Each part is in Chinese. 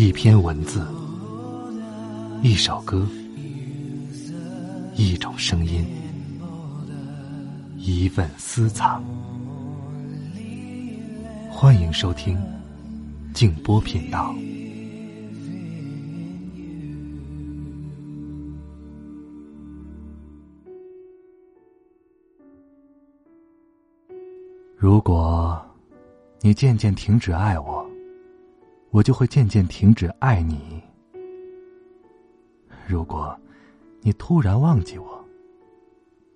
一篇文字，一首歌，一种声音，一份私藏。欢迎收听静波频道。如果你渐渐停止爱我，我就会渐渐停止爱你。如果你突然忘记我，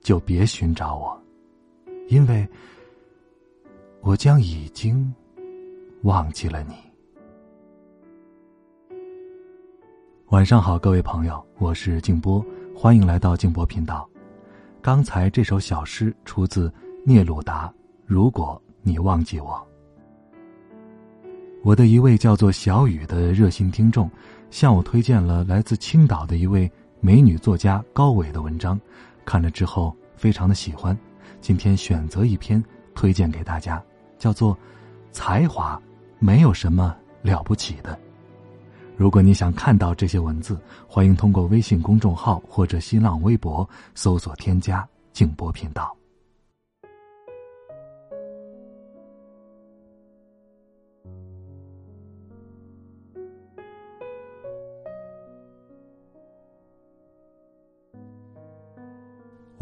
就别寻找我，因为我将已经忘记了你。晚上好，各位朋友，我是静波，欢迎来到静波频道。刚才这首小诗出自聂鲁达。如果你忘记我，我的一位叫做小雨的热心听众，向我推荐了来自青岛的一位美女作家高伟的文章，看了之后非常的喜欢，今天选择一篇推荐给大家，叫做《才华没有什么了不起的》。如果你想看到这些文字，欢迎通过微信公众号或者新浪微博搜索添加静波频道。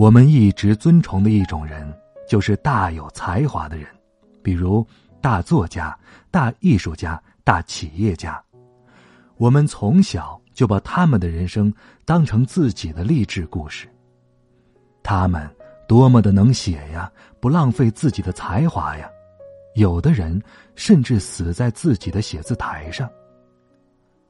我们一直尊崇的一种人，就是大有才华的人，比如大作家、大艺术家、大企业家。我们从小就把他们的人生当成自己的励志故事。他们多么的能写呀，不浪费自己的才华呀！有的人甚至死在自己的写字台上。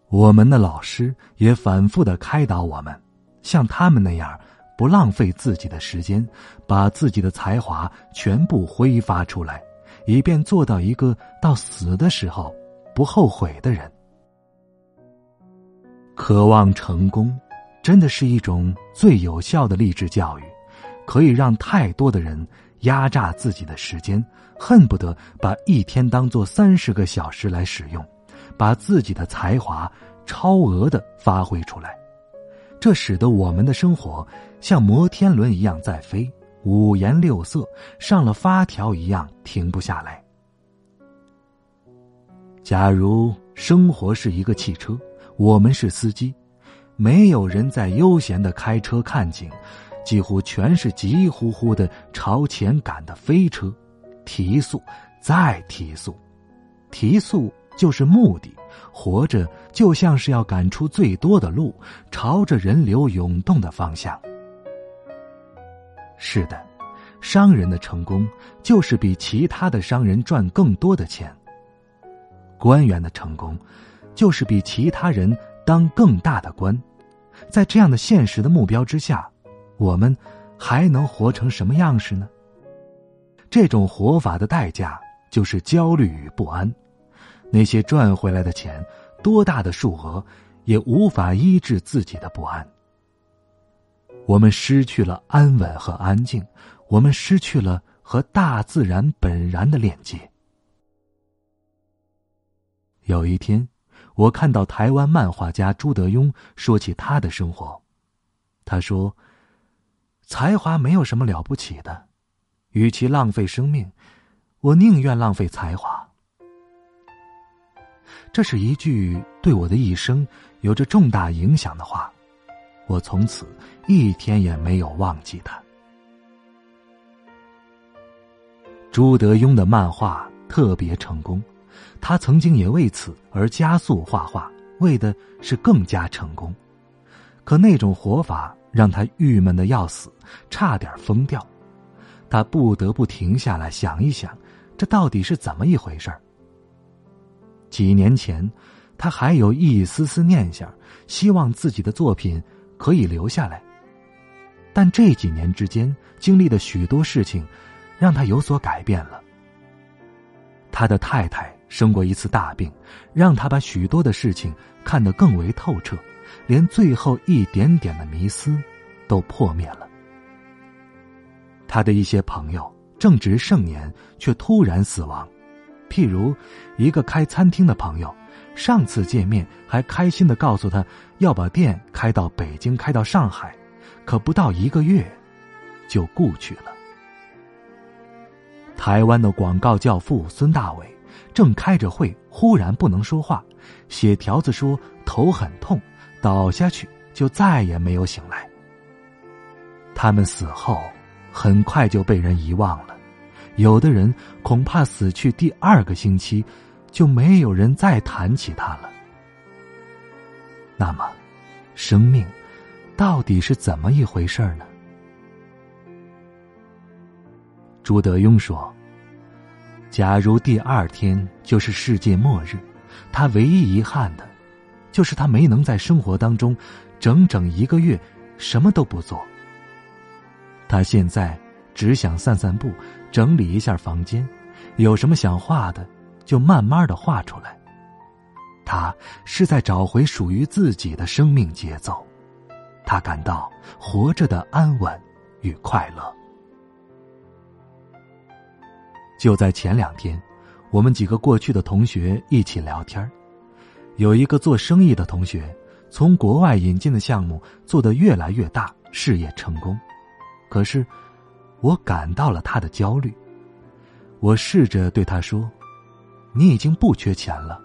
我们的老师也反复的开导我们，像他们那样。不浪费自己的时间，把自己的才华全部挥发出来，以便做到一个到死的时候不后悔的人。渴望成功，真的是一种最有效的励志教育，可以让太多的人压榨自己的时间，恨不得把一天当做三十个小时来使用，把自己的才华超额的发挥出来。这使得我们的生活像摩天轮一样在飞，五颜六色，上了发条一样停不下来。假如生活是一个汽车，我们是司机，没有人在悠闲的开车看景，几乎全是急呼呼的朝前赶的飞车，提速，再提速，提速就是目的。活着就像是要赶出最多的路，朝着人流涌动的方向。是的，商人的成功就是比其他的商人赚更多的钱。官员的成功，就是比其他人当更大的官。在这样的现实的目标之下，我们还能活成什么样式呢？这种活法的代价就是焦虑与不安。那些赚回来的钱，多大的数额，也无法医治自己的不安。我们失去了安稳和安静，我们失去了和大自然本然的链接。有一天，我看到台湾漫画家朱德庸说起他的生活，他说：“才华没有什么了不起的，与其浪费生命，我宁愿浪费才华。”这是一句对我的一生有着重大影响的话，我从此一天也没有忘记他。朱德庸的漫画特别成功，他曾经也为此而加速画画，为的是更加成功。可那种活法让他郁闷的要死，差点疯掉。他不得不停下来想一想，这到底是怎么一回事儿。几年前，他还有一丝丝念想，希望自己的作品可以留下来。但这几年之间经历的许多事情，让他有所改变了。他的太太生过一次大病，让他把许多的事情看得更为透彻，连最后一点点的迷思都破灭了。他的一些朋友正值盛年，却突然死亡。譬如，一个开餐厅的朋友，上次见面还开心的告诉他要把店开到北京，开到上海，可不到一个月，就故去了。台湾的广告教父孙大伟正开着会，忽然不能说话，写条子说头很痛，倒下去就再也没有醒来。他们死后很快就被人遗忘了，有的人恐怕死去第二个星期。就没有人再谈起他了。那么，生命到底是怎么一回事呢？朱德庸说：“假如第二天就是世界末日，他唯一遗憾的，就是他没能在生活当中整整一个月什么都不做。他现在只想散散步，整理一下房间，有什么想画的。”就慢慢的画出来。他是在找回属于自己的生命节奏，他感到活着的安稳与快乐。就在前两天，我们几个过去的同学一起聊天有一个做生意的同学，从国外引进的项目做得越来越大，事业成功。可是，我感到了他的焦虑。我试着对他说。你已经不缺钱了，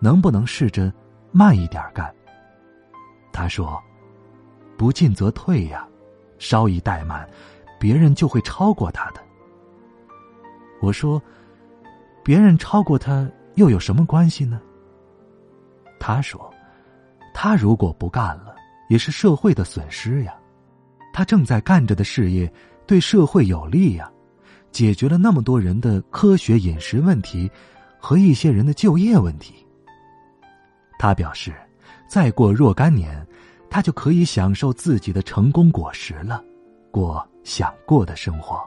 能不能试着慢一点干？他说：“不进则退呀，稍一怠慢，别人就会超过他的。”我说：“别人超过他又有什么关系呢？”他说：“他如果不干了，也是社会的损失呀。他正在干着的事业对社会有利呀，解决了那么多人的科学饮食问题。”和一些人的就业问题。他表示，再过若干年，他就可以享受自己的成功果实了，过想过的生活。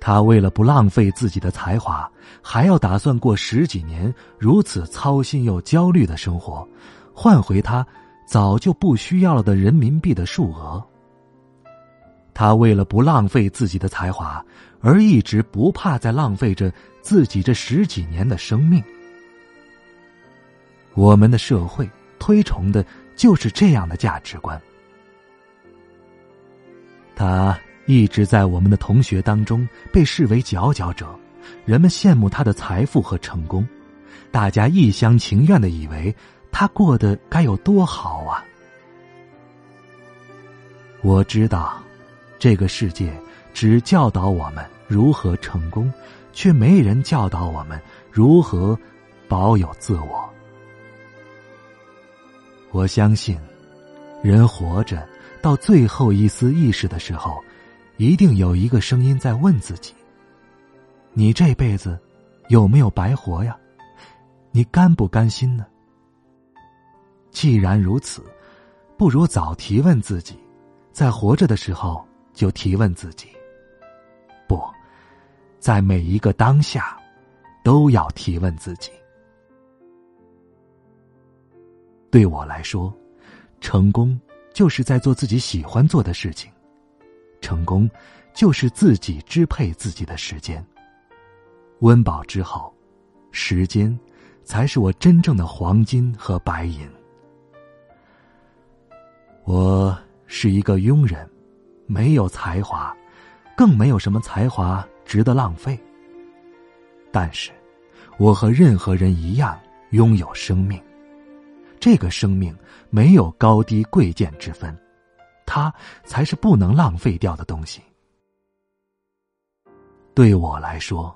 他为了不浪费自己的才华，还要打算过十几年如此操心又焦虑的生活，换回他早就不需要了的人民币的数额。他为了不浪费自己的才华，而一直不怕再浪费着自己这十几年的生命。我们的社会推崇的就是这样的价值观。他一直在我们的同学当中被视为佼佼者，人们羡慕他的财富和成功，大家一厢情愿的以为他过得该有多好啊！我知道。这个世界只教导我们如何成功，却没人教导我们如何保有自我。我相信，人活着到最后一丝意识的时候，一定有一个声音在问自己：你这辈子有没有白活呀？你甘不甘心呢？既然如此，不如早提问自己，在活着的时候。就提问自己，不，在每一个当下，都要提问自己。对我来说，成功就是在做自己喜欢做的事情，成功就是自己支配自己的时间。温饱之后，时间才是我真正的黄金和白银。我是一个庸人。没有才华，更没有什么才华值得浪费。但是，我和任何人一样拥有生命，这个生命没有高低贵贱之分，它才是不能浪费掉的东西。对我来说，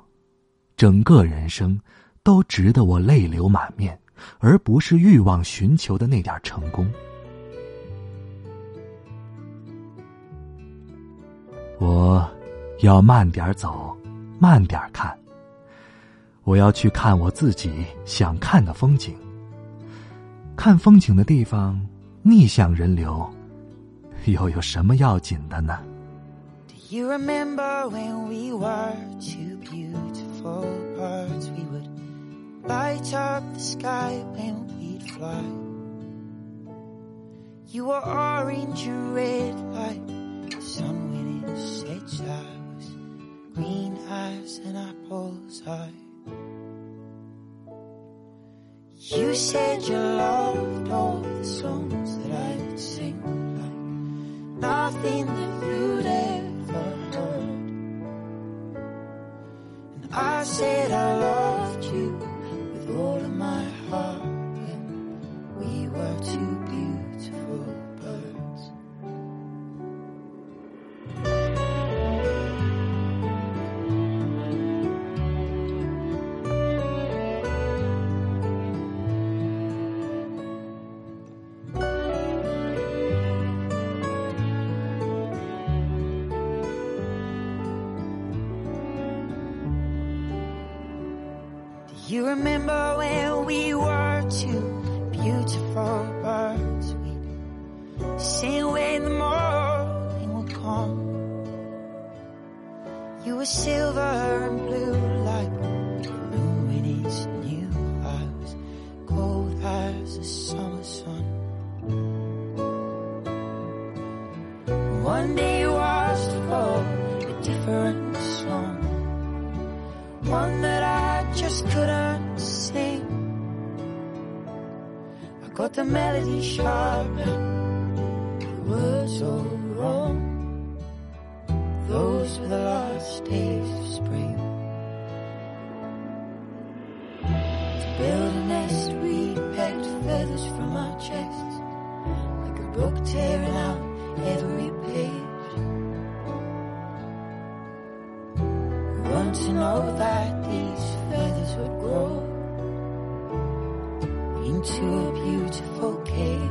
整个人生都值得我泪流满面，而不是欲望寻求的那点成功。我要慢点走，慢点看。我要去看我自己想看的风景。看风景的地方，逆向人流，又有什么要紧的呢？Do you remember when we were two beautiful birds? We would light up the sky when we'd fly. You were orange and red like sun. Eyes, green eyes, and apples eye. You said you loved all the songs that I would sing, like nothing that you'd ever heard. And I said I you remember when we were two beautiful birds? We'd sing when the morning would come. You were silver and blue like the moon when it's new. Was cold as the summer sun. One day you asked for a different song one that I just couldn't Got the melody sharp words all wrong. Those were the last days of spring. To build a nest, we pecked feathers from our chests, like a book tearing out every page. We want to know that these feathers would grow into a beautiful cage.